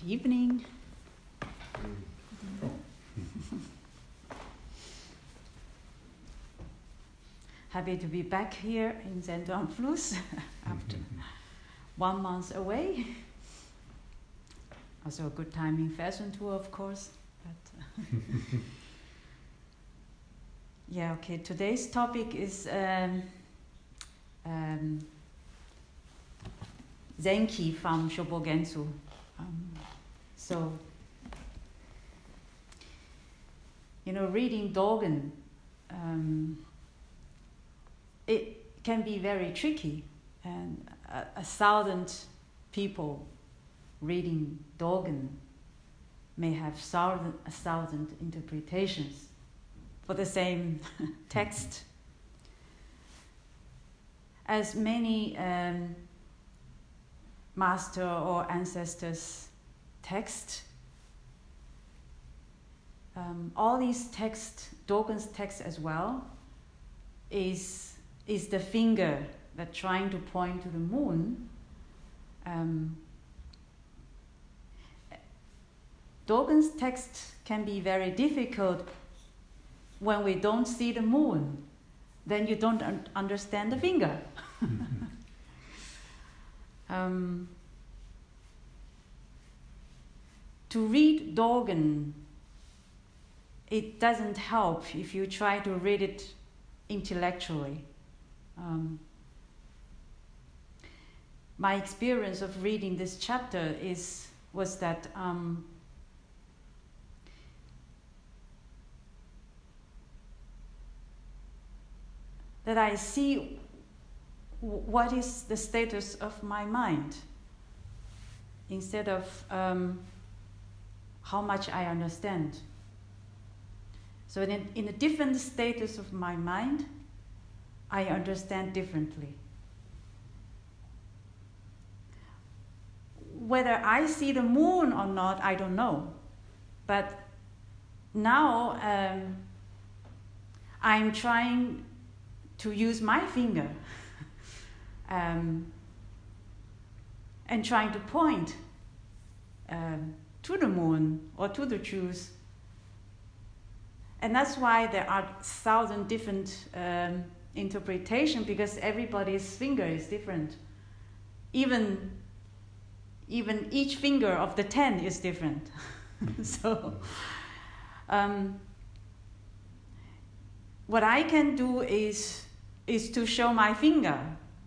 Good evening. Happy to be back here in Zentrum Fluss after one month away. Also a good timing fashion tour, of course. But yeah, okay. Today's topic is um, um, Zenki from Shobogenzo. So, you know, reading Dogen, um, it can be very tricky, and a, a thousand people reading Dogen may have thousand, a thousand interpretations for the same text. As many um, master or ancestors' text, um, all these text, Dogen's text as well, is is the finger that trying to point to the moon. Um, Dogen's text can be very difficult when we don't see the moon. Then you don't un- understand the finger. um, to read Dogen, it doesn't help if you try to read it intellectually. Um, my experience of reading this chapter is was that um, that I see what is the status of my mind instead of um, how much I understand. So, in a, in a different status of my mind, I understand differently. Whether I see the moon or not, I don't know. But now um, I'm trying to use my finger um, and trying to point um, to the moon or to the Jews. And that's why there are thousand different um, interpretation because everybody's finger is different. Even even each finger of the ten is different. so um, what I can do is is to show my finger,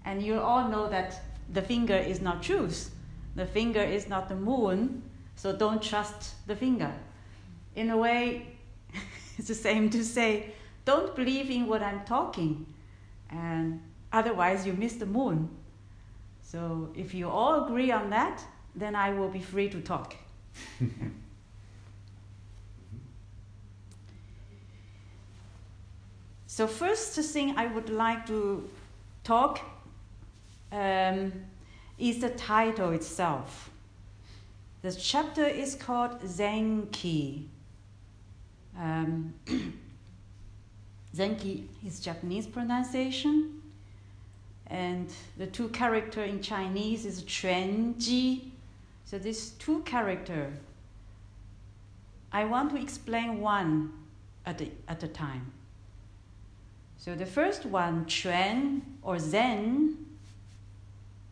and you all know that the finger is not truth. The finger is not the moon, so don't trust the finger. In a way, it's the same to say, don't believe in what I'm talking and otherwise you miss the moon. So if you all agree on that, then I will be free to talk. so first thing I would like to talk um, is the title itself. The chapter is called Zenki. Um, Zenki is Japanese pronunciation. And the two character in Chinese is Ji. So these two character, I want to explain one at a, at a time. So the first one, Quan or Zen,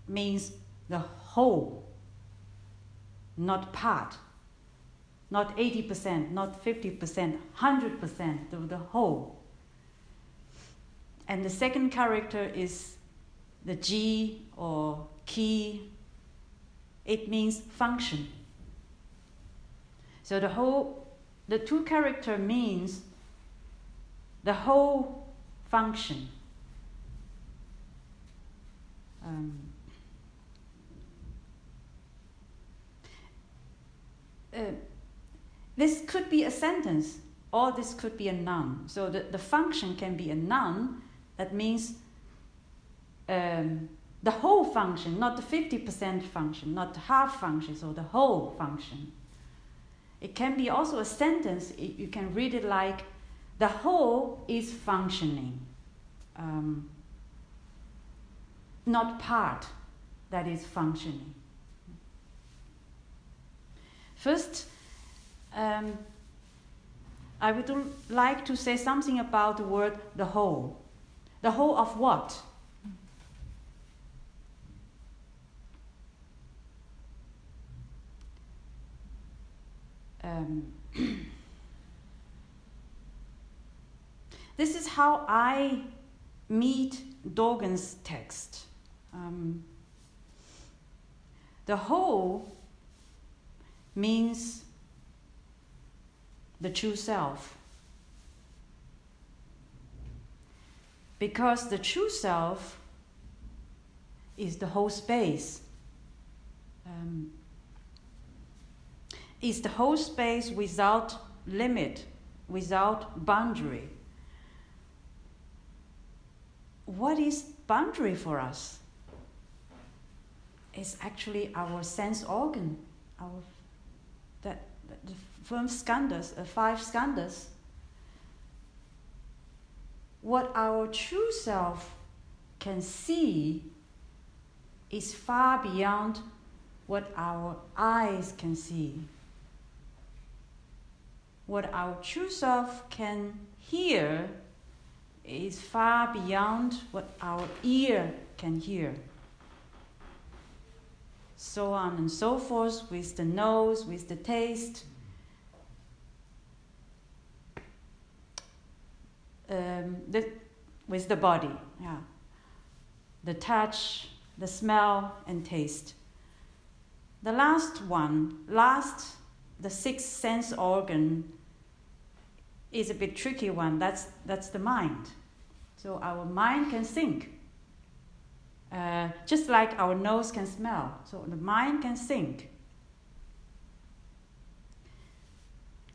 means the whole, not part, not 80%, not 50%, 100% of the whole. And the second character is the Ji or key. It means function. So the whole, the two character means the whole function. Um, uh, this could be a sentence or this could be a noun. So the, the function can be a noun that means um, the whole function, not the 50% function, not the half function, so the whole function. It can be also a sentence, you can read it like, the whole is functioning, um, not part that is functioning. First, um, I would like to say something about the word the whole. The whole of what? Um, this is how I meet Dogen's text. Um, the whole means the true self. Because the true self is the whole space. Um, is the whole space without limit, without boundary. What is boundary for us? It's actually our sense organ, our five skandhas, uh, five skandhas. What our true self can see is far beyond what our eyes can see what our true self can hear is far beyond what our ear can hear. So on and so forth with the nose, with the taste. The, with the body, yeah. The touch, the smell, and taste. The last one, last, the sixth sense organ is a bit tricky one. That's, that's the mind. So our mind can think. Uh, just like our nose can smell. So the mind can think.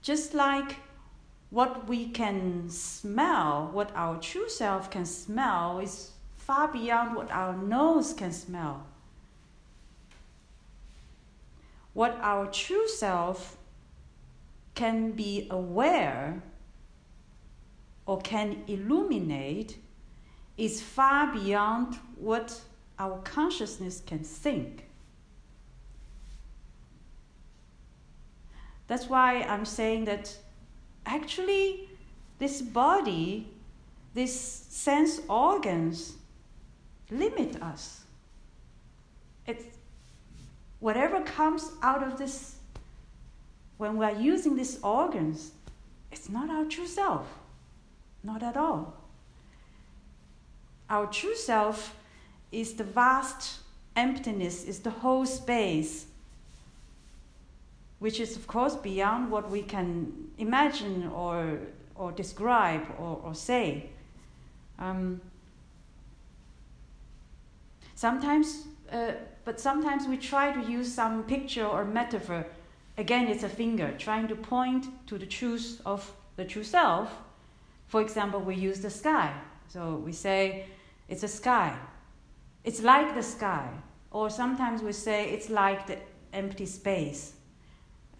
Just like what we can smell, what our true self can smell, is far beyond what our nose can smell. What our true self can be aware or can illuminate is far beyond what our consciousness can think. That's why I'm saying that actually, this body, these sense organs, limit us. It's whatever comes out of this, when we're using these organs, it's not our true self. Not at all. Our true self is the vast emptiness, is the whole space, which is, of course, beyond what we can imagine or, or describe or, or say. Um, sometimes, uh, but sometimes we try to use some picture or metaphor. Again, it's a finger, trying to point to the truth of the true self for example, we use the sky. So we say it's a sky. It's like the sky. Or sometimes we say it's like the empty space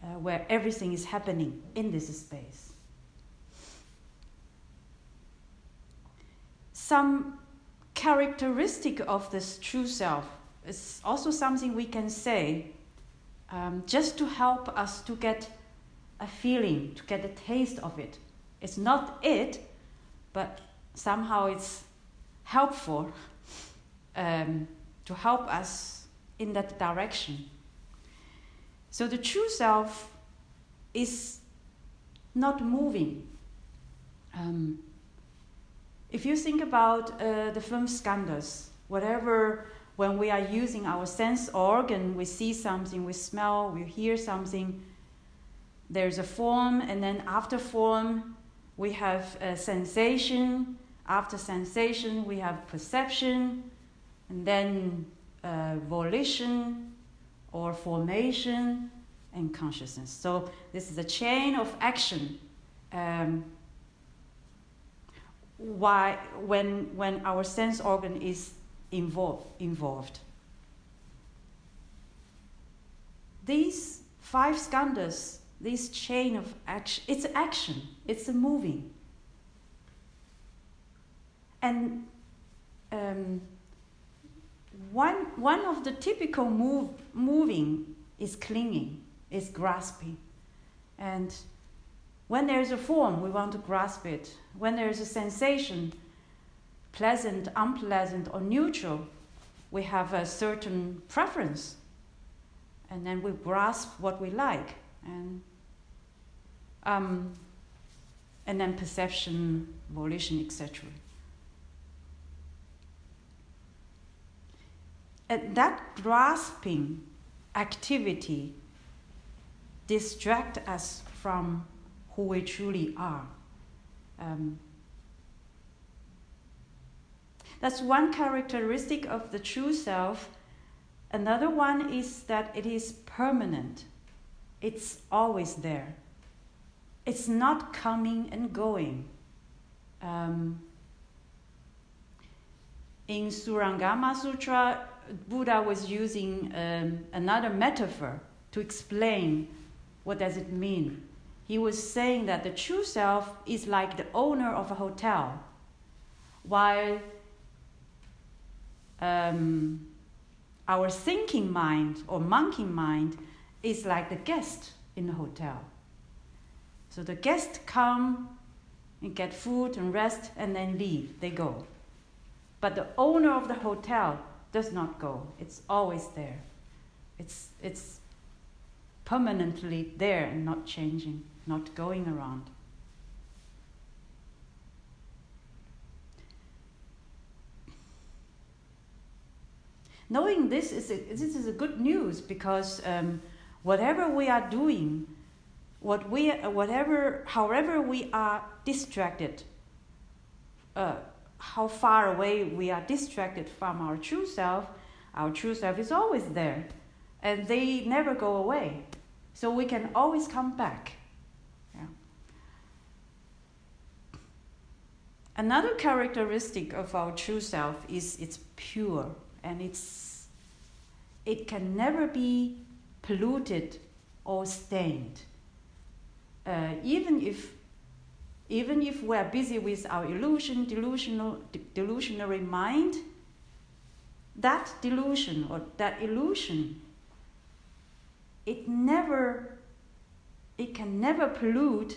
uh, where everything is happening in this space. Some characteristic of this true self is also something we can say um, just to help us to get a feeling, to get a taste of it. It's not it, but somehow it's helpful um, to help us in that direction. So the true self is not moving. Um, if you think about uh, the film Skandhas, whatever, when we are using our sense organ, we see something, we smell, we hear something, there's a form, and then after form, we have a sensation. After sensation, we have perception, and then uh, volition or formation and consciousness. So this is a chain of action. Um, why when when our sense organ is involved involved. These five skandhas this chain of action it's action it's a moving and um, one, one of the typical move, moving is clinging is grasping. And when there is a form, we want to grasp it. When there is a sensation, pleasant, unpleasant, or neutral, we have a certain preference. And then we grasp what we like. And, um, and then perception, volition, etc. That grasping activity distract us from who we truly are. Um, that's one characteristic of the true self. Another one is that it is permanent, it's always there. It's not coming and going. Um, in Surangama Sutra, Buddha was using um, another metaphor to explain what does it mean he was saying that the true self is like the owner of a hotel, while um, our thinking mind or monkey mind is like the guest in the hotel. So the guests come and get food and rest and then leave, they go. But the owner of the hotel does not go, it's always there. It's, it's permanently there and not changing not going around. Knowing this is a, this is a good news because um, whatever we are doing, what we whatever however we are distracted, uh, how far away we are distracted from our true self, our true self is always there, and they never go away. So we can always come back. Another characteristic of our true self is it's pure and it's it can never be polluted or stained. Uh, even if even if we're busy with our illusion, delusional, delusionary mind, that delusion or that illusion, it never, it can never pollute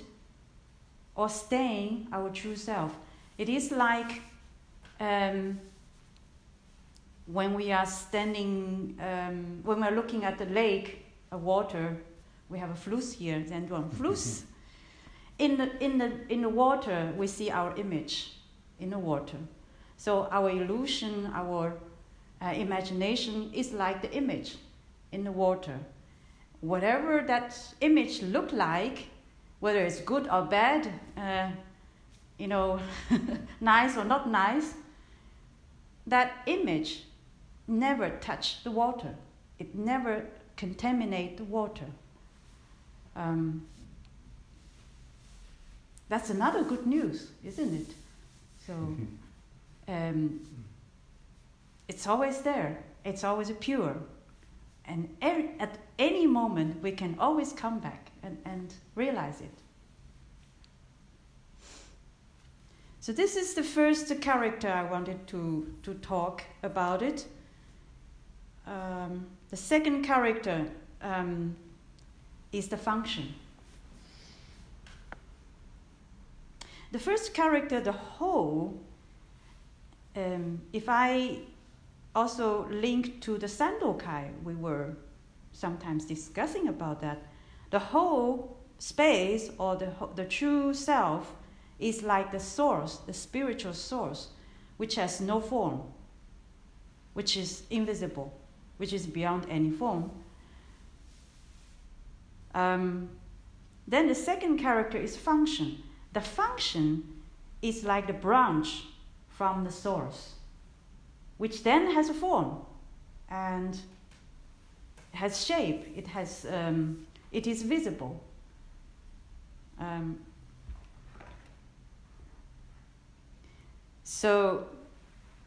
or stain our true self. It is like um, when we are standing, um, when we're looking at the lake, a water, we have a Fluss here, then one Fluss. in, the, in, the, in the water, we see our image in the water. So our illusion, our uh, imagination is like the image in the water. Whatever that image look like, whether it's good or bad, uh, you know, nice or not nice, that image never touched the water. It never contaminate the water. Um, that's another good news, isn't it? So um, it's always there. It's always pure. And er- at any moment, we can always come back and, and realize it. So this is the first character I wanted to, to talk about it. Um, the second character um, is the function. The first character, the whole, um, if I also link to the Sandokai, we were sometimes discussing about that, the whole space or the, the true self is like the source, the spiritual source, which has no form, which is invisible, which is beyond any form. Um, then the second character is function. The function is like the branch from the source, which then has a form and has shape. It has um, it is visible. Um, So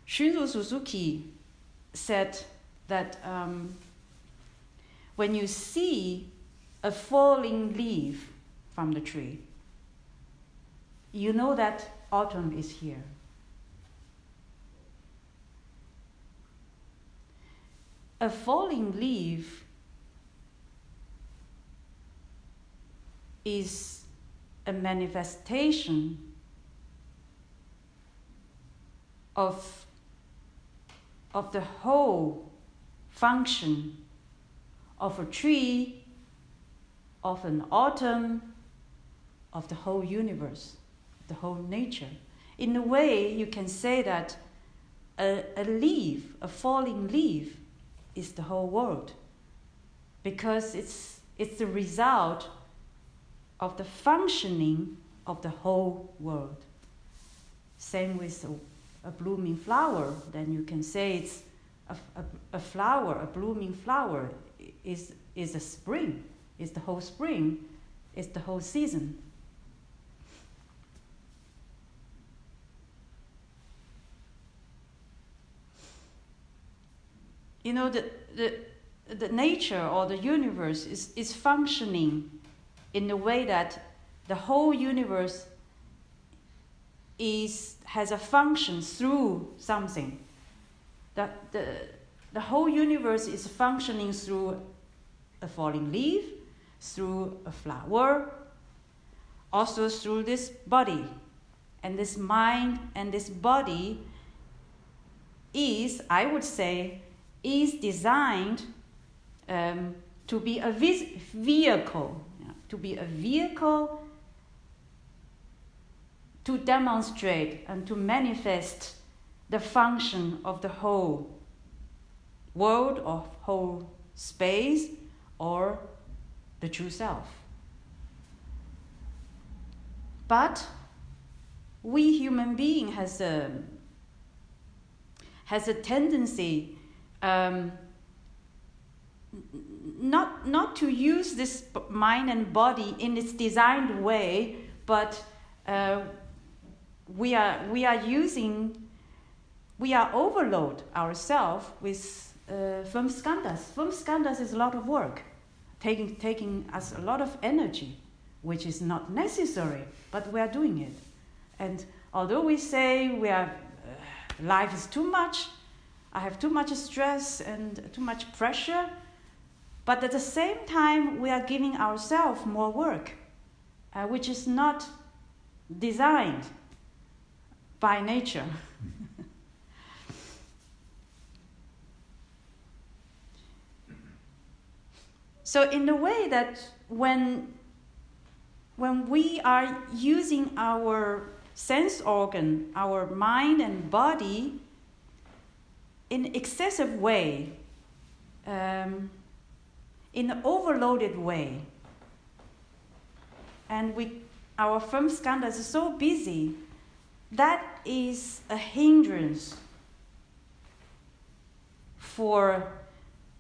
Shunryu Suzuki said that um, when you see a falling leaf from the tree, you know that autumn is here. A falling leaf is a manifestation of, of the whole function of a tree, of an autumn, of the whole universe, the whole nature. In a way, you can say that a, a leaf, a falling leaf, is the whole world because it's, it's the result of the functioning of the whole world. Same with a, a blooming flower, then you can say it's a, a, a, flower, a blooming flower is, is a spring, is the whole spring, is the whole season. You know, the, the, the nature or the universe is, is functioning in the way that the whole universe is, has a function through something. That the, the whole universe is functioning through a falling leaf, through a flower, also through this body. And this mind and this body is, I would say, is designed um, to be a vehicle, yeah, to be a vehicle to demonstrate and to manifest the function of the whole world or whole space or the true self. But we human being has a has a tendency um, not, not to use this mind and body in its designed way, but uh, we, are, we are using, we are overload ourselves with uh, fem skandhas. Fem skandhas is a lot of work, taking, taking us a lot of energy, which is not necessary, but we are doing it. And although we say we are, uh, life is too much, I have too much stress and too much pressure. But at the same time, we are giving ourselves more work, uh, which is not designed by nature. so, in the way that when, when we are using our sense organ, our mind and body, in excessive way, um, in an overloaded way. And we, our firm skandhas are so busy, that is a hindrance for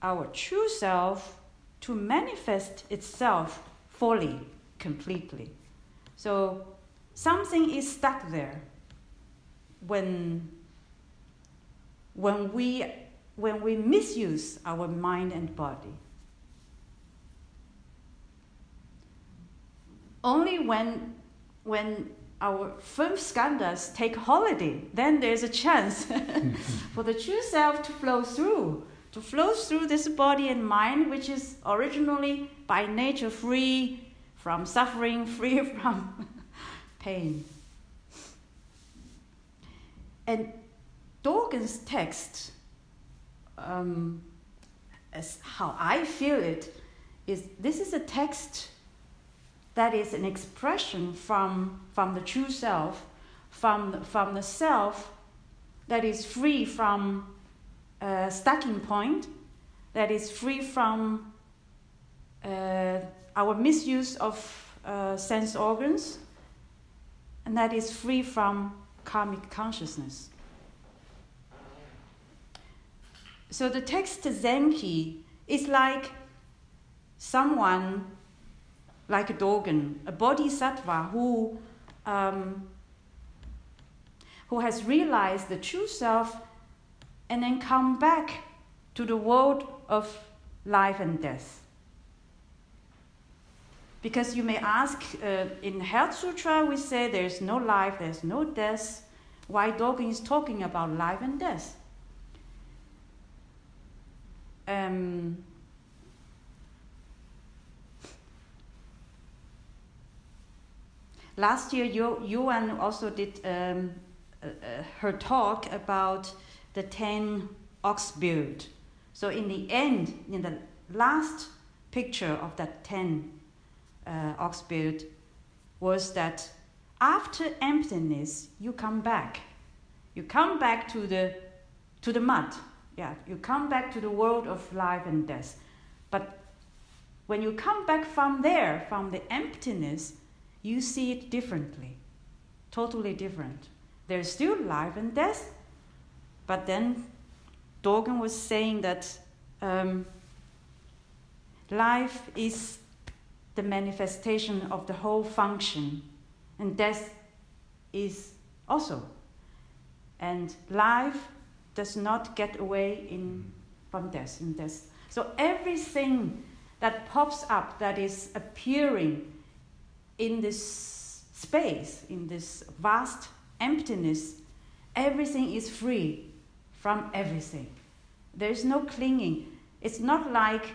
our true self to manifest itself fully, completely. So something is stuck there when when we, when we misuse our mind and body. Only when, when our fem skandhas take holiday, then there's a chance for the true self to flow through, to flow through this body and mind, which is originally by nature free from suffering, free from pain. And Dogen's text, um, as how I feel it, is this is a text that is an expression from, from the true self, from, from the self that is free from a stacking point, that is free from uh, our misuse of uh, sense organs, and that is free from karmic consciousness. So the text Zenki is like someone, like a Dogen, a bodhisattva who, um, who has realized the true self and then come back to the world of life and death. Because you may ask, uh, in Heart Sutra, we say there's no life, there's no death. Why Dogen is talking about life and death? Um, last year, Yuan also did um, uh, her talk about the 10 ox build. So, in the end, in the last picture of that 10 uh, ox build, was that after emptiness, you come back. You come back to the, to the mud. Yeah, you come back to the world of life and death. But when you come back from there, from the emptiness, you see it differently, totally different. There's still life and death, but then Dogen was saying that um, life is the manifestation of the whole function, and death is also. And life does not get away in, from death. In death. So everything that pops up, that is appearing in this space, in this vast emptiness, everything is free from everything. There is no clinging. It's not like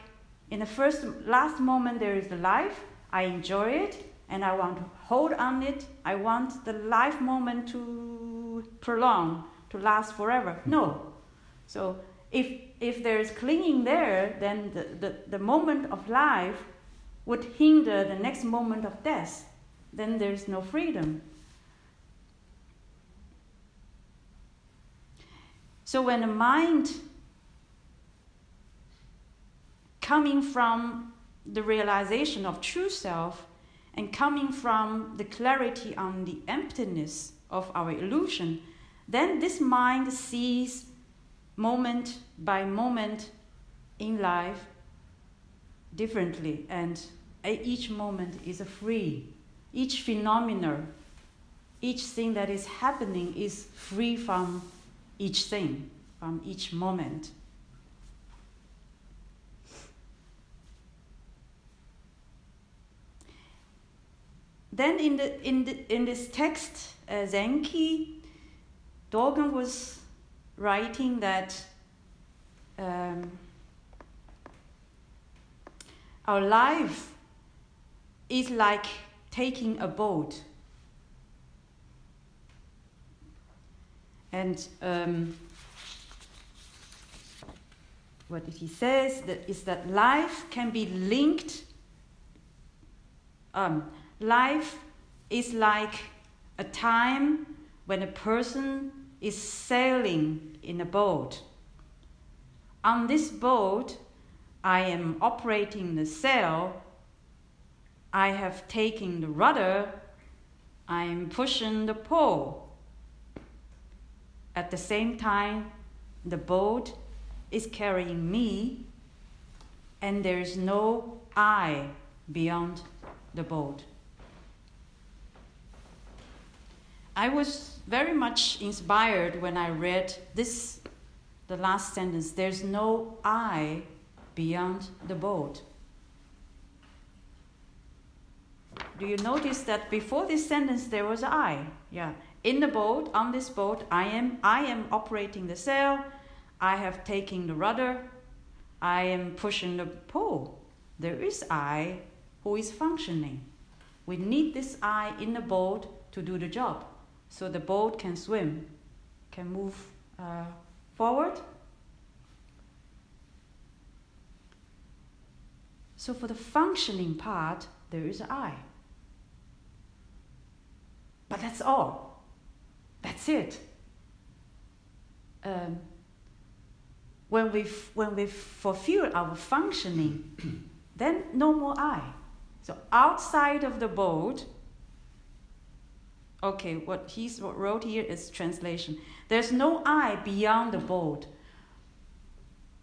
in the first, last moment there is the life, I enjoy it, and I want to hold on it. I want the life moment to prolong, to last forever. Hmm. No. So if if there is clinging there, then the, the, the moment of life would hinder the next moment of death. Then there is no freedom. So when the mind coming from the realization of true self and coming from the clarity on the emptiness of our illusion, then this mind sees moment by moment in life differently, and each moment is free. Each phenomenon, each thing that is happening is free from each thing, from each moment. Then in, the, in, the, in this text, uh, Zenki, Dogen was writing that um, our life is like taking a boat. And um, what he says that is that life can be linked. Um, life is like a time when a person is sailing in a boat. On this boat, I am operating the sail, I have taken the rudder, I am pushing the pole. At the same time, the boat is carrying me, and there is no I beyond the boat. I was very much inspired when I read this, the last sentence there's no I beyond the boat. Do you notice that before this sentence there was I? Yeah. In the boat, on this boat, I am I am operating the sail, I have taken the rudder, I am pushing the pole. There is I who is functioning. We need this I in the boat to do the job so the boat can swim, can move uh, forward. So for the functioning part, there is I. But that's all. That's it. Um, when we when we fulfill our functioning, then no more I. So outside of the boat, Okay, what he wrote here is translation. There's no I beyond the boat.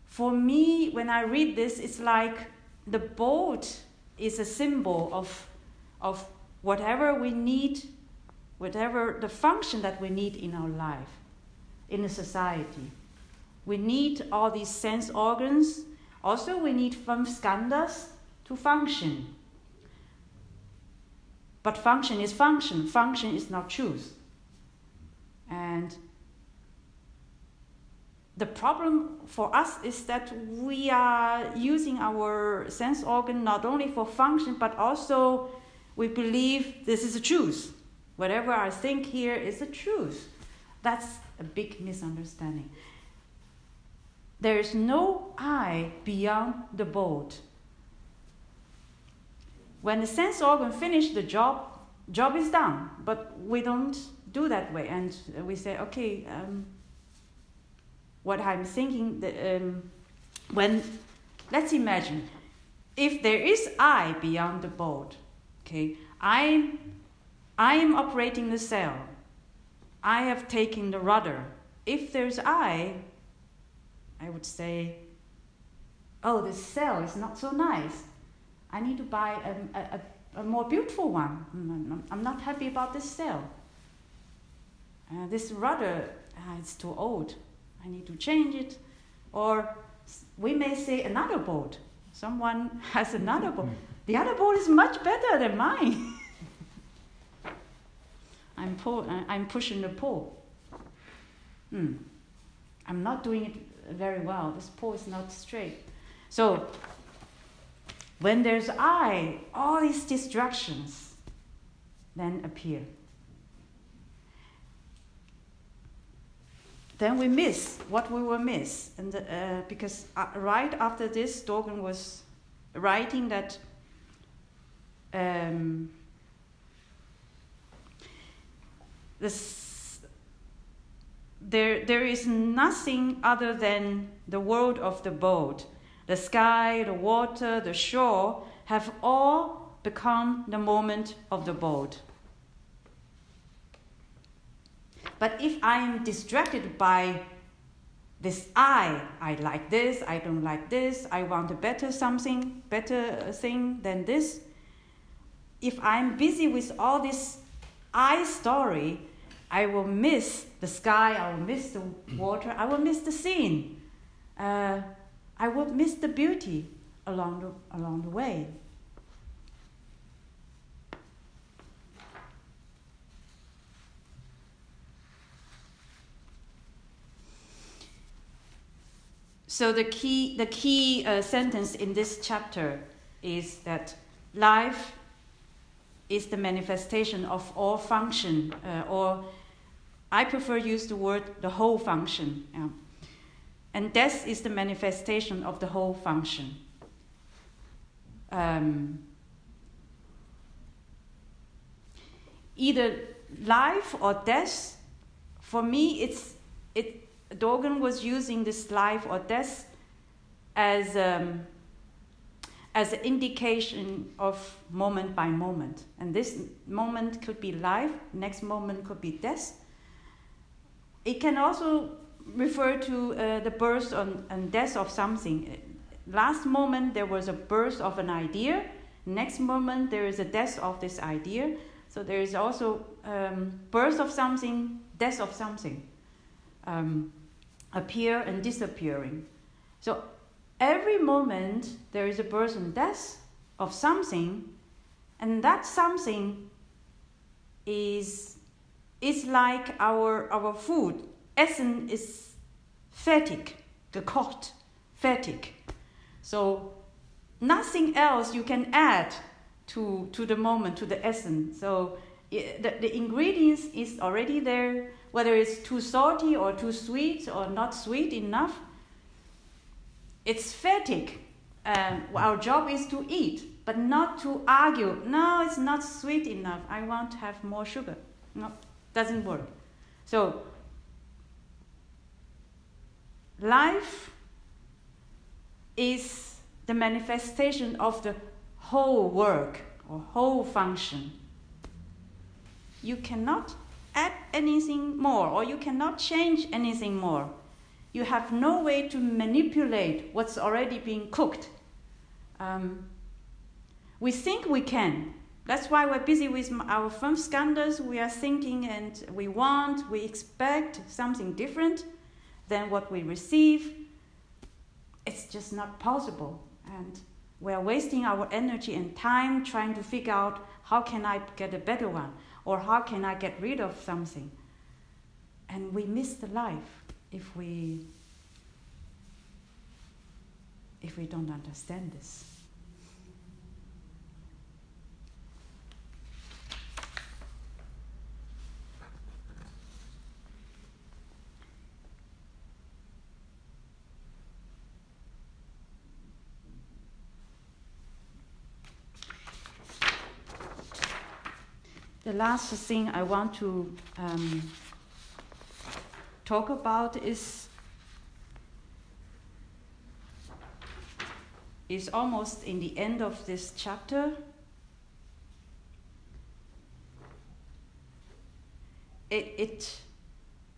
For me, when I read this, it's like the boat is a symbol of, of whatever we need, whatever the function that we need in our life, in a society. We need all these sense organs. Also, we need fem skandhas to function. But function is function, function is not truth. And the problem for us is that we are using our sense organ not only for function but also we believe this is the truth. Whatever I think here is the truth. That's a big misunderstanding. There is no I beyond the boat. When the sense organ finish the job, job is done. But we don't do that way, and we say, okay, um, what I'm thinking, the, um, when let's imagine if there is I beyond the boat, okay, I'm I'm operating the sail. I have taken the rudder. If there's I, I would say, oh, this sail is not so nice. I need to buy a, a, a more beautiful one. I'm not happy about this sail. Uh, this rudder, uh, it's too old. I need to change it. Or we may say another boat. Someone has another boat. The other boat is much better than mine. I'm, pull, I'm pushing the pole. Hmm. I'm not doing it very well. This pole is not straight. So, when there's I, all these distractions then appear. Then we miss what we will miss. And uh, because uh, right after this, Dogen was writing that um, this, there, there is nothing other than the world of the boat. The sky, the water, the shore have all become the moment of the boat. But if I am distracted by this I, I like this, I don't like this, I want a better something, better thing than this. If I'm busy with all this I story, I will miss the sky, I will miss the water, I will miss the scene. Uh, I will miss the beauty along the, along the way. So the key, the key uh, sentence in this chapter is that life is the manifestation of all function, uh, or I prefer use the word the whole function. Yeah. And death is the manifestation of the whole function. Um, either life or death, for me, it's it Dogen was using this life or death as um, as an indication of moment by moment, and this moment could be life, next moment could be death. It can also refer to uh, the birth and death of something. Last moment there was a birth of an idea. Next moment there is a death of this idea. So there is also um, birth of something, death of something. Um, appear and disappearing. So every moment there is a birth and death of something, and that something is is like our our food. Essen is fertig, gekocht, fertig. So nothing else you can add to to the moment, to the Essen. So the, the ingredients is already there whether it's too salty or too sweet or not sweet enough. It's fertig. Um, our job is to eat, but not to argue. No, it's not sweet enough. I want to have more sugar. No, doesn't work. So, life is the manifestation of the whole work or whole function. You cannot add anything more or you cannot change anything more. You have no way to manipulate what's already being cooked. Um, we think we can. That's why we're busy with our firm skandhas. We are thinking and we want, we expect something different than what we receive. It's just not possible. And we're wasting our energy and time trying to figure out how can I get a better one or how can I get rid of something? And we miss the life if we if we don't understand this. The last thing I want to um, talk about is is almost in the end of this chapter. It, it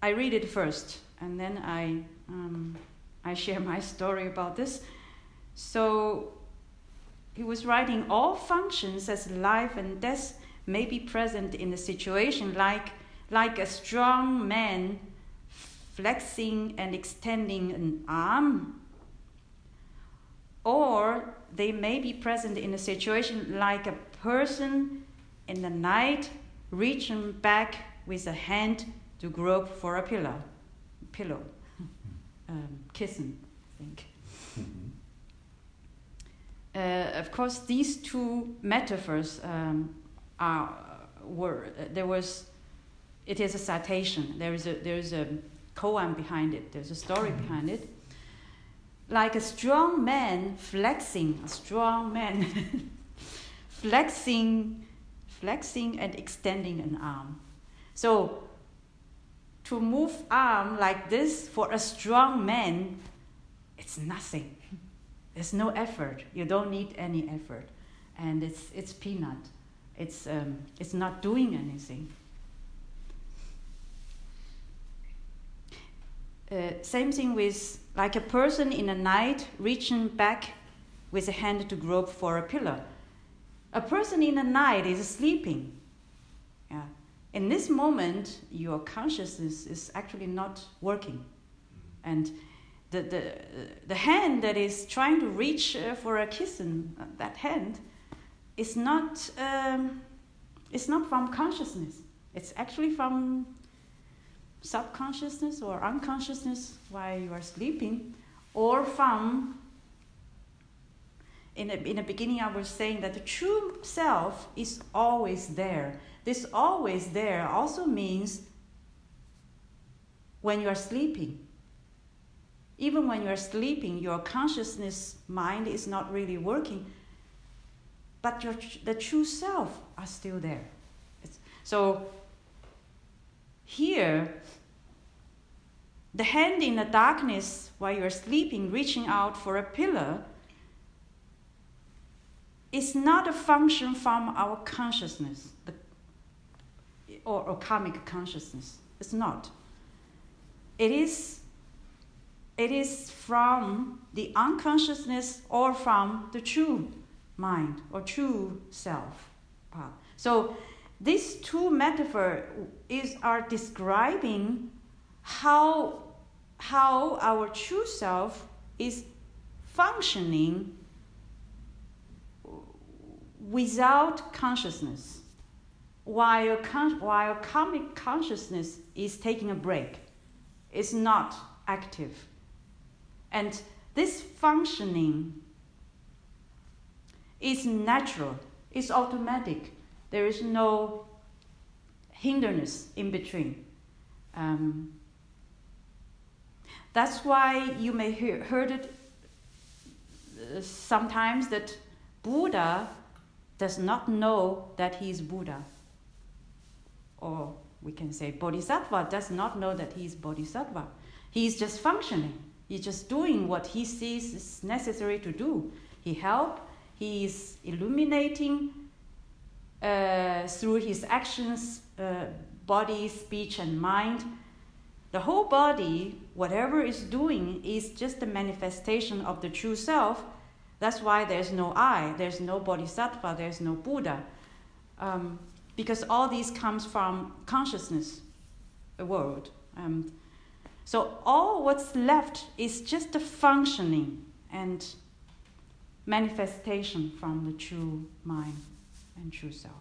I read it first, and then I um, I share my story about this. So he was writing all functions as life and death may be present in a situation like like a strong man flexing and extending an arm or they may be present in a situation like a person in the night reaching back with a hand to grope for a pillow, pillow, um, kissing, I think. Mm-hmm. Uh, of course, these two metaphors um, are were uh, there was. It is a citation. There is a there is a koan behind it. There's a story behind it like a strong man flexing, a strong man flexing, flexing and extending an arm. So to move arm like this for a strong man, it's nothing. There's no effort. You don't need any effort, and it's it's peanut. It's um, it's not doing anything. Uh, same thing with like a person in a night reaching back with a hand to grope for a pillar. A person in a night is sleeping. Yeah. In this moment, your consciousness is actually not working. And the, the, the hand that is trying to reach uh, for a kiss uh, that hand is not, um, it's not from consciousness. It's actually from subconsciousness or unconsciousness while you are sleeping, or from in the, in the beginning, I was saying that the true self is always there. This always there also means when you are sleeping. Even when you are sleeping, your consciousness mind is not really working, but your, the true self are still there. It's, so here, the hand in the darkness while you're sleeping, reaching out for a pillar, is not a function from our consciousness the, or, or karmic consciousness. It's not. It is, it is from the unconsciousness or from the true mind or true self. Uh, so these two metaphors is, are describing how, how our true self is functioning without consciousness, while, con- while karmic consciousness is taking a break, is not active. And this functioning is natural, it's automatic. There is no hindrance in between. Um, that's why you may hear, heard it uh, sometimes that Buddha does not know that he is Buddha. Or we can say Bodhisattva does not know that he is Bodhisattva. He is just functioning. He's just doing what he sees is necessary to do. He help. He is illuminating uh, through his actions, uh, body, speech, and mind the whole body, whatever is doing, is just a manifestation of the true self. That's why there's no I, there's no bodhisattva, there's no Buddha. Um, because all these comes from consciousness, the world. Um, so all what's left is just the functioning and manifestation from the true mind and true self.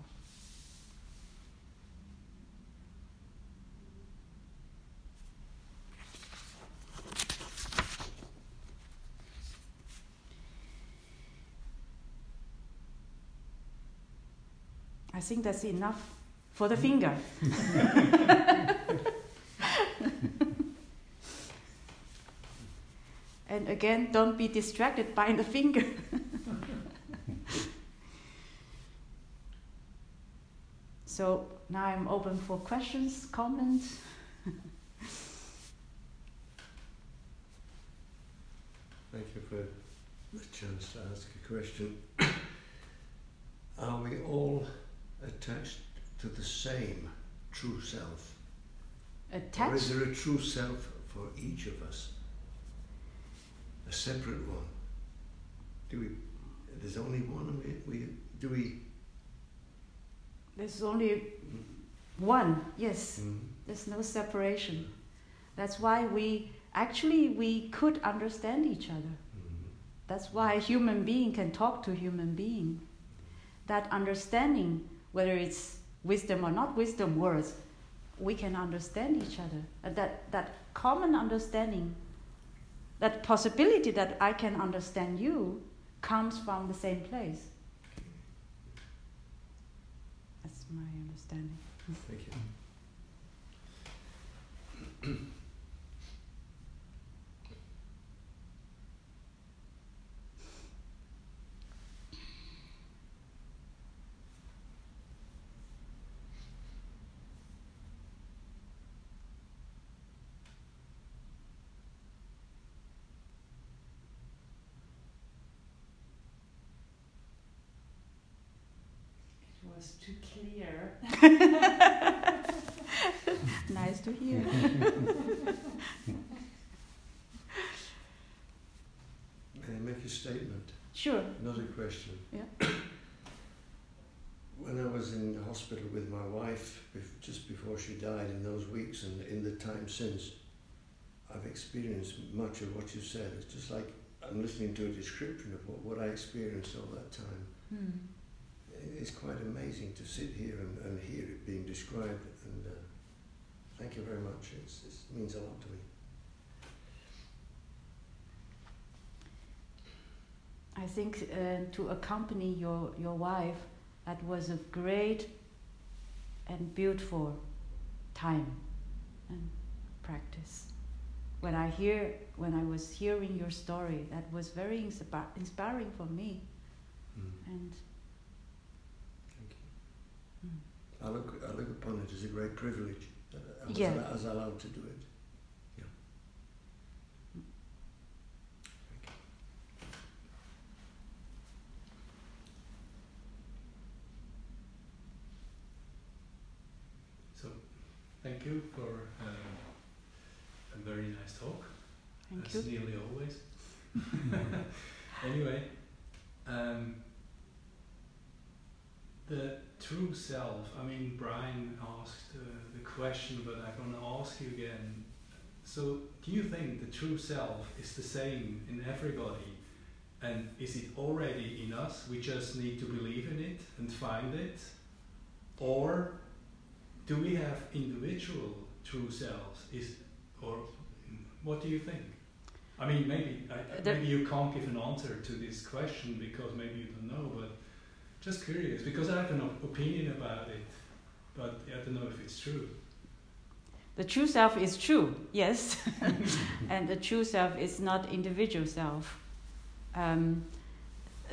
I think that's enough for the finger. and again, don't be distracted by the finger. So now I'm open for questions, comments. Thank you for the chance to ask a question. Are we all attached to the same true self? Attached? Or is there a true self for each of us? A separate one? Do we, there's only one, we, we do we? There's only one, yes. Mm. There's no separation. That's why we actually we could understand each other. Mm. That's why a human being can talk to a human being. That understanding, whether it's wisdom or not wisdom words, we can understand each other. And that, that common understanding, that possibility that I can understand you, comes from the same place. That's my understanding. Thank you. It was too clear. nice to hear. May I make a statement? Sure. Not a question. Yeah. When I was in the hospital with my wife, just before she died, in those weeks and in the time since, I've experienced much of what you said. It's just like I'm listening to a description of what, what I experienced all that time. Hmm. It's quite amazing to sit here and, and hear it being described. And uh, thank you very much. It's, it means a lot to me. I think uh, to accompany your, your wife, that was a great and beautiful time and practice. When I hear, when I was hearing your story, that was very inspi- inspiring for me. And Thank you. mm, I look, I look upon it as a great privilege that I was, Yeah. allo- I was allowed to do it. So, thank you for um, a very nice talk, thank as you. nearly always. anyway, um, the true self. I mean, Brian asked uh, the question, but I'm going to ask you again. So, do you think the true self is the same in everybody? And is it already in us? We just need to believe in it and find it? Or do we have individual true selves? Is or what do you think? I mean, maybe I, maybe you can't give an answer to this question because maybe you don't know, but just curious because I have an op- opinion about it, but I don't know if it's true. The true self is true, yes, and the true self is not individual self. Um,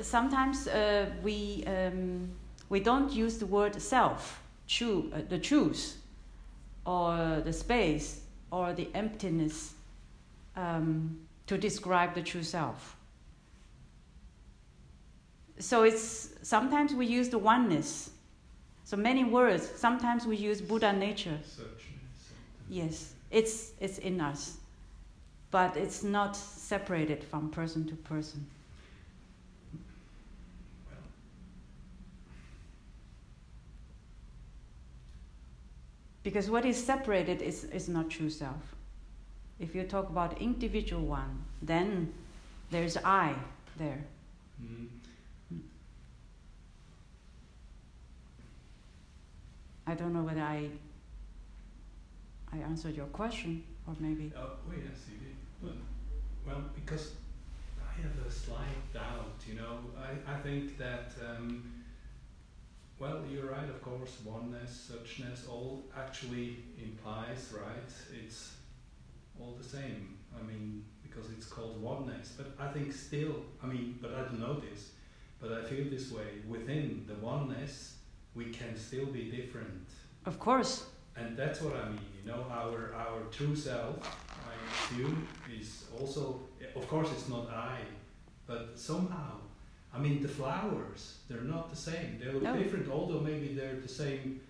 sometimes uh, we um, we don't use the word self, true, uh, the truth, or the space, or the emptiness um, to describe the true self. So it's sometimes we use the oneness. So many words. Sometimes we use Buddha nature. Yes, it's it's in us, but it's not separated from person to person. Because what is separated is, is not true self. If you talk about individual one, then there's I there. mm, I don't know whether I I answered your question or maybe Oh, oh yes, you did. Well, because I have a slight doubt, you know. I, I think that, um, well, you're right, of course, oneness, suchness, all actually implies, right? It's all the same. I mean, because it's called oneness. But I think still, I mean, but I don't know this, but I feel this way. Within the oneness, we can still be different. Of course. And that's what I mean. You know, our our true self, I assume, is also. Of course, it's not I, but somehow, I mean, the flowers they're not the same. They look No. different, although maybe they're the same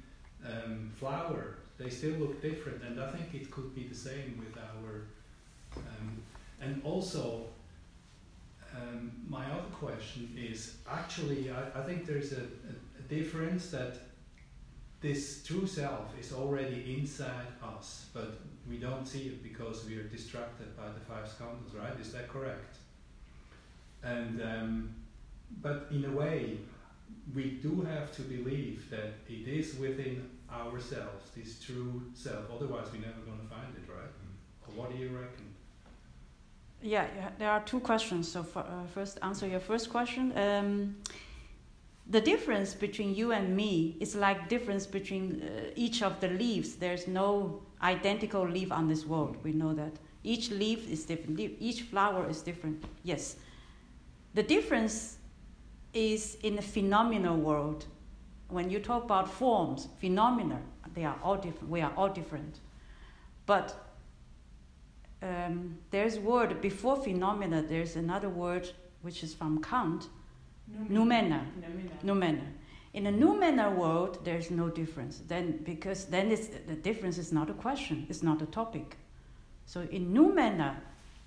um, flower. They still look different, and I think it could be the same with our. Um, and also, um, my other question is actually, I, I think there's a, a, a difference that this true self is already inside us, but we don't see it because we are distracted by the five skandhas, right? Is that correct? And um, but in a way, we do have to believe that it is within ourselves, this true self. Otherwise, we're never going to find it, right? Or what do you reckon? Yeah, yeah, there are two questions. So, for, uh, first, answer your first question. Um, the difference between you and me is like difference between uh, each of the leaves. There's no identical leaf on this world. We know that each leaf is different. Each flower is different. Yes, the difference is in the phenomenal world. When you talk about forms, phenomena, they are all different. We are all different, but um, there's word before phenomena. There's another word which is from Kant, noumena. Noumena. In a noumena world, there's no difference. Then because then it's, the difference is not a question. It's not a topic. So in noumena,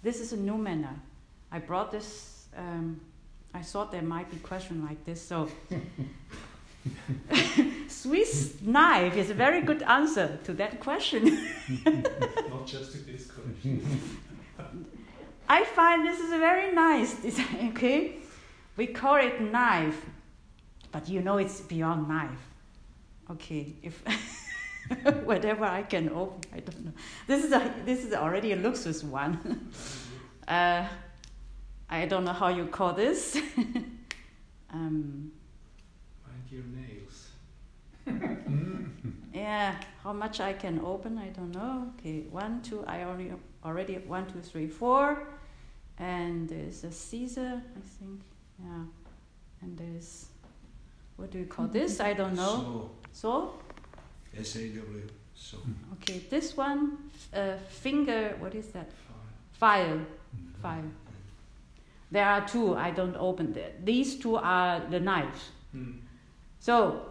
this is a noumena. I brought this. Um, I thought there might be question like this. So Swiss knife is a very good answer to that question. Not just to this question. I find this is a very nice design, okay? We call it knife, but you know it's beyond knife. Okay, if whatever I can open, I don't know. This is a this is already a luxus one. uh, I don't know how you call this. um, Mind your nails. yeah, how much I can open, I don't know. Okay, one, two, I already already one, two, three, four, and there's a Caesar, I think. Yeah, and there's what do you call this? I don't know. So S A W. So. okay, this one, uh, finger. What is that? Fine. File, file. There are two. I don't open that. These two are the knives. Hmm. So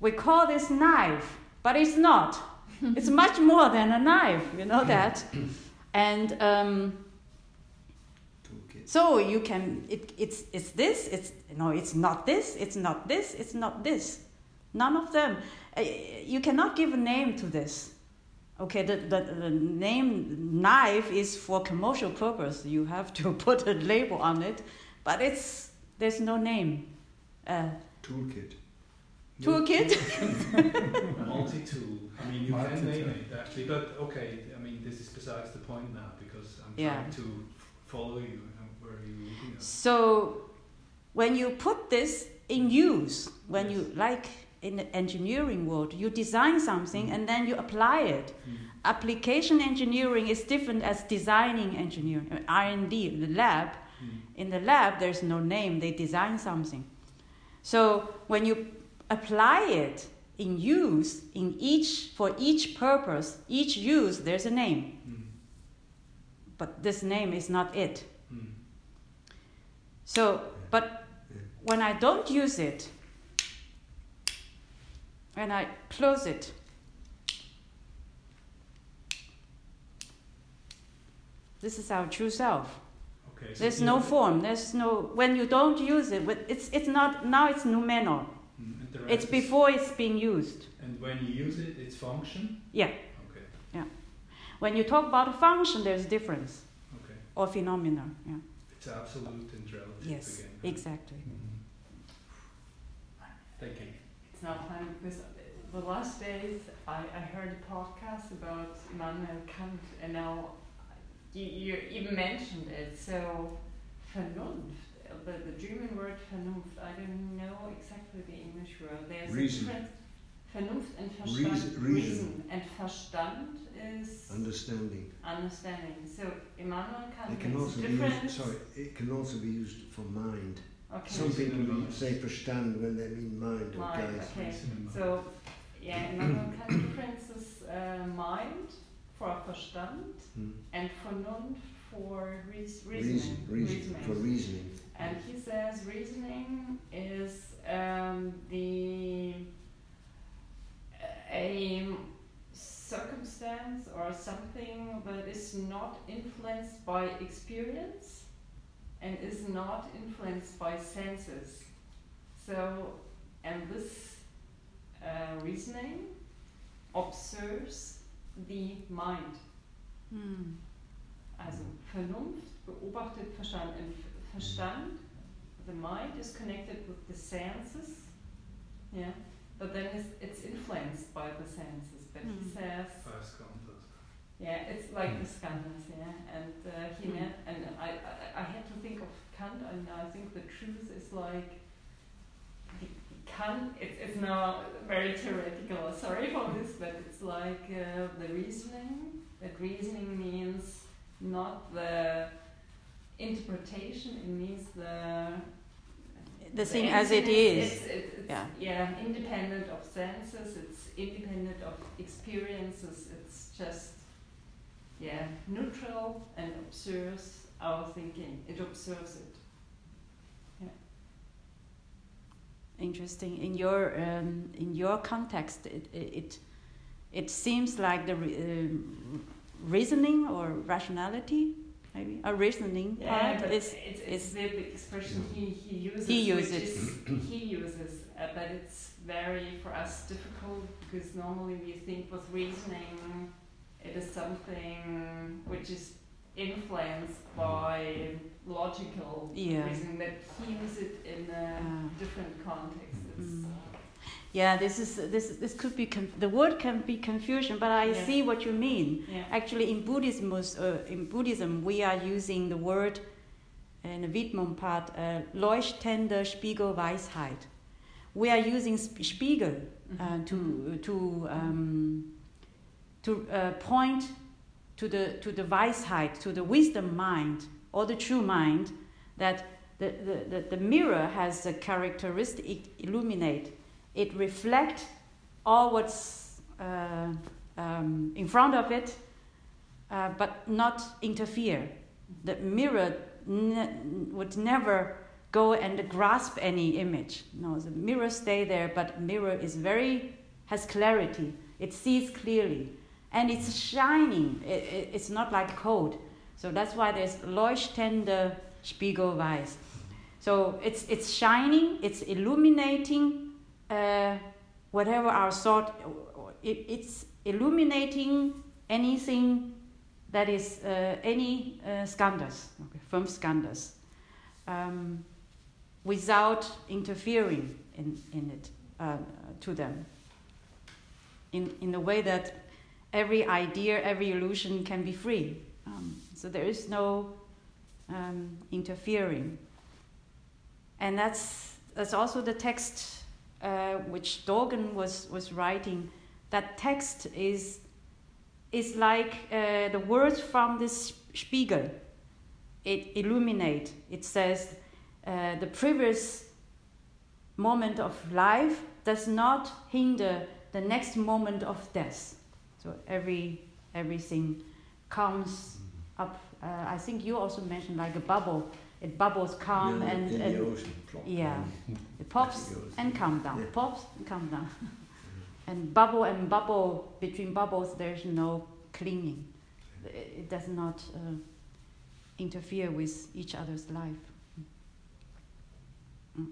we call this knife, but it's not. it's much more than a knife. You know that. And um, Toolkit. So you can. It, it's it's this. It's no. It's not this. It's not this. It's not this. None of them. Uh, you cannot give a name to this. Okay, the, the, the name knife is for commercial purpose. You have to put a label on it, but it's there's no name. Uh, Toolkit. toolkit. Multi-tool. I mean, you can Multi-tool. name it actually, but okay. I mean, this is besides the point now because I'm Yeah. trying to follow you and where you're looking at. So, when you put this in use, when Yes. you like in the engineering world, you design something and then you apply it. Hmm. Application engineering is different as designing engineering. R and D, in the lab. Hmm. In the lab, there's no name. They design something. So when you apply it in use, in each for each purpose, each use, there's a name. Hmm. But this name is not it. So, but when I don't use it, when I close it, this is our true self. Okay. so There's no form. There's no when you don't use it. but It's it's not now. It's noumenal. And mm, the It's before it's being used. And when you use it, it's function. Yeah. Okay. Yeah. When you talk about a function, there's difference Okay. or phenomena. Yeah. It's absolute and relative Yes. again. Exactly. Mm-hmm. Thank you. It's now time because the last days I, I heard a podcast about Immanuel Kant and now you, you even mentioned it. So, Vernunft, the, the German word Vernunft, I don't know exactly the English word. There's Reason. a difference. Vernunft and Verstand. Reason- reason. And Verstand is Understanding. understanding. So, Immanuel Kant It can also be used. Sorry, it can also be used for mind. Okay. Some people Reason. say verstand when they mean mind or Mind, geist. okay. Reason. So, yeah, Immanuel Kant differences uh, mind for Verstand Hmm. and Vernunft for reas Reason, reasoning. reason, for reasoning. And he says reasoning is um, the a circumstance or something that is not influenced by experience and is not influenced by senses. So, and this uh, reasoning observes the mind. Hmm. Also Vernunft beobachtet Verstand. And Verstand, the mind is connected with the senses, yeah, but then it's, it's influenced by the senses. But he Mm. says, First contact. yeah, it's like the skandhas, yeah. And uh, he Mm. meant, and I, I, I had to think of Kant, and I think the truth is like the- Kant. It's it's now very theoretical. Sorry for this, but it's like uh, the reasoning. That reasoning means not the interpretation. It means the The thing as it is. It's, it's, it's, Yeah. yeah, independent of senses. It's independent of experiences. It's just yeah, neutral and observes our thinking. It observes it. Interesting. In your um, in your context, it it it seems like the re- um reasoning or rationality, maybe a reasoning Yeah, part but is it's, is- it's the expression he, he uses. He uses. is- he uses, uh, but it's very for us difficult because normally we think with reasoning, it is something which is influenced by logical Yeah. reasoning. That he uses it in a Ah. different context. Yeah. This is this this could be the word can be confusion, but I Yeah. see what you mean. yeah. Actually, in Buddhism, uh, in Buddhism, we are using the word in the Widmung part, uh, leuchtende Spiegelweisheit. We are using sp- Spiegel uh, Mhm. to to um, to uh, point to the to the Weisheit, to the wisdom mind or the true mind that the, the, the, the mirror has a characteristic illuminate. It reflect all what's uh, um, in front of it, uh, but not interfere. The mirror ne- would never go and grasp any image. No, the mirror stay there, but mirror is very has clarity. It sees clearly, and it's shining. It, it, it's not like cold. So that's why there's leuchtende Spiegelweiß. So it's it's shining. It's illuminating uh, whatever our thought. It, it's illuminating anything that is uh, any uh, skandhas, okay, from skandhas, um, without interfering in, in it uh, to them. In, in the way that every idea, every illusion can be free. Um, so there is no um, interfering. And that's, that's also the text uh, which Dogen was, was writing. That text is is like uh, the words from this Spiegel. It illuminate. It says uh, the previous moment of life does not hinder the next moment of death. So every everything comes up. Uh, I think you also mentioned like a bubble. It bubbles, come Yeah, and, and ocean. Plop. yeah. it pops and come down. Yeah. Pops and come down. and bubble and bubble between bubbles there's no clinging it it does not uh, interfere with each other's life Mm.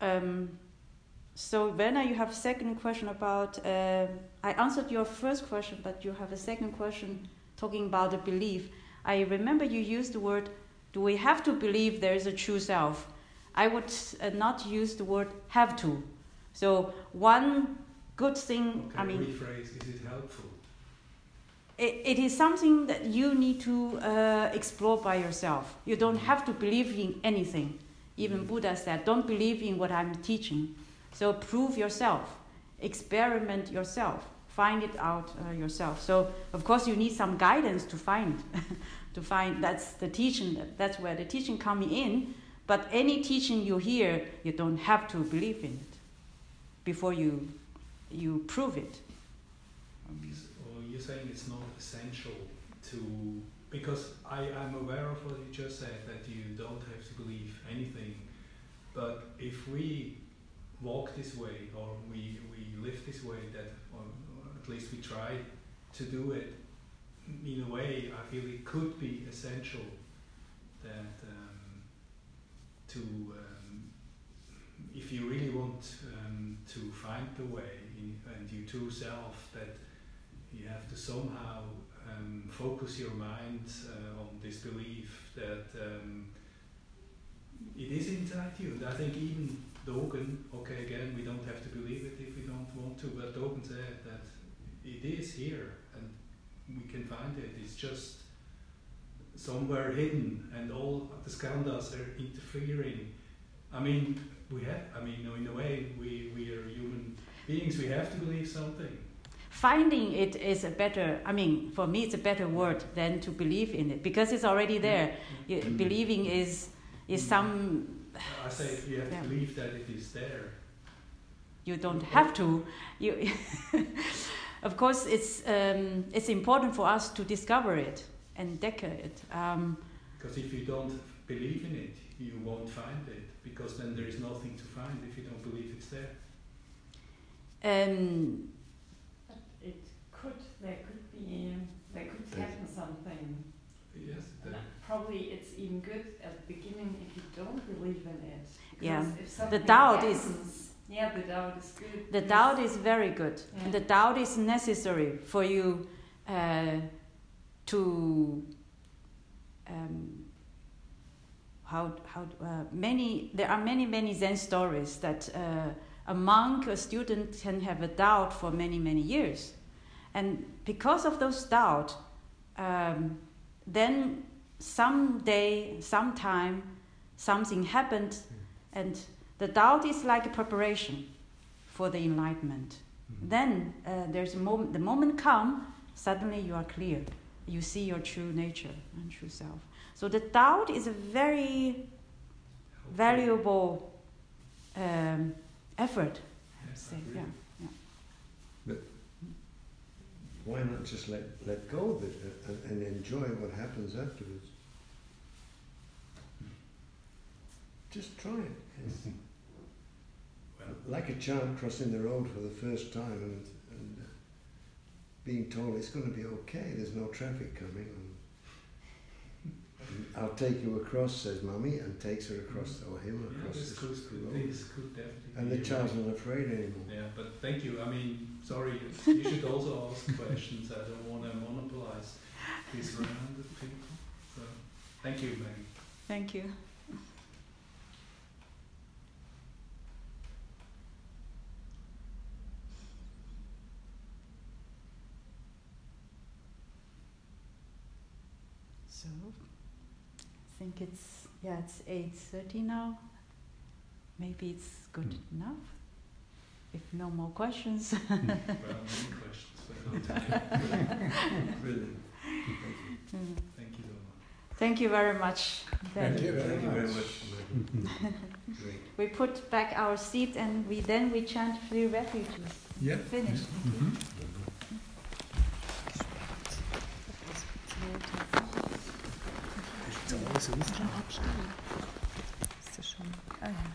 um, so Werner, you have second question about uh, I answered your first question but you have a second question talking about the belief I remember you used the word do we have to believe there is a true self I would uh, not use the word have to. So one good thing, Okay, I mean, rephrase. Is it helpful? it, it is something that you need to uh, explore by yourself. You don't have to believe in anything. Even Buddha said, don't believe in what I'm teaching. So prove yourself, experiment yourself, find it out uh, yourself. So of course you need some guidance to find, to find that's the teaching. That, that's where the teaching coming in. But any teaching you hear, you don't have to believe in it before you you prove it. You're saying it's not essential to because I, I'm aware of what you just said that you don't have to believe anything. But if we walk this way or we live this way that or at least we try to do it in a way I feel it could be essential that um, to um, if you really want um, to find the way in, and your true self that you have to somehow um, focus your mind uh, on this belief that um, it is inside you. And I think even Dogen, okay, again, we don't have to believe it if we don't want to, but Dogen said that it is here and we can find it. It's just somewhere hidden and all the skandhas are interfering. I mean, we have, I mean, in a way, we, we are human beings, we have to believe something finding it is a better i mean for me it's a better word than to believe in it because it's already there you, mm. believing is is some i say you have yeah. to believe that it is there you don't have to you of course it's um, it's important for us to discover it and decode it um, because if you don't believe in it you won't find it because then there is nothing to find if you don't believe it's there um, could there could be there could happen something. Yes. Probably it's even good at the beginning if you don't believe in it. Yeah. the doubt happens, is. Yeah, the doubt is good. The doubt is very good. Yeah. And the doubt is necessary for you uh, to. Um, how how uh, many there are many many Zen stories that uh, a monk a student can have a doubt for many many years and because of those doubt, um, then someday, sometime, something happened, and the doubt is like a preparation for the enlightenment. Mm-hmm. Then uh, there's a moment, the moment come, suddenly you are clear. You see your true nature and true self. So the doubt is a very valuable um, effort. Yes, say, yeah why not just let, let go of it and, and enjoy what happens afterwards? Just try it. well, like a child crossing the road for the first time and, and being told it's going to be okay, there's no traffic coming. I'll take you across, says Mummy, and takes her across, mm-hmm. or him across yeah, this could, road. This could definitely and the child's not afraid anymore. Yeah, but thank you. I mean, sorry, you should also ask questions. I don't want to monopolize this round of people. So, thank you, Maggie. Thank you. So think it's yeah it's eight thirty now. Maybe it's good mm. enough. If no more questions. well, many questions, but Brilliant. Thank you. Mm. Thank you Thank you very much. Thank you, Thank you very much. we put back our seat and we then we chant three refuges. Yeah. Finish. Mm -hmm. Ist das schon? Ah ja.